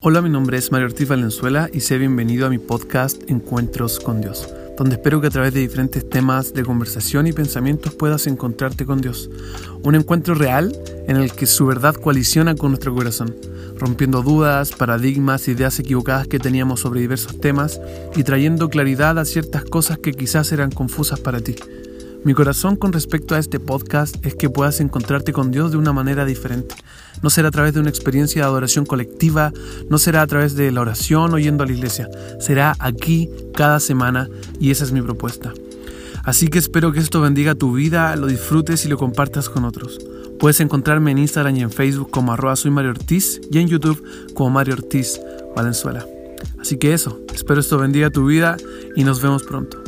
Hola, mi nombre es Mario Ortiz Valenzuela y sé bienvenido a mi podcast Encuentros con Dios, donde espero que a través de diferentes temas de conversación y pensamientos puedas encontrarte con Dios. Un encuentro real en el que su verdad coaliciona con nuestro corazón, rompiendo dudas, paradigmas, ideas equivocadas que teníamos sobre diversos temas y trayendo claridad a ciertas cosas que quizás eran confusas para ti. Mi corazón con respecto a este podcast es que puedas encontrarte con Dios de una manera diferente. No será a través de una experiencia de adoración colectiva, no será a través de la oración o yendo a la iglesia, será aquí cada semana y esa es mi propuesta. Así que espero que esto bendiga tu vida, lo disfrutes y lo compartas con otros. Puedes encontrarme en Instagram y en Facebook como arroba soy Mario Ortiz y en YouTube como Mario Ortiz Valenzuela. Así que eso, espero esto bendiga tu vida y nos vemos pronto.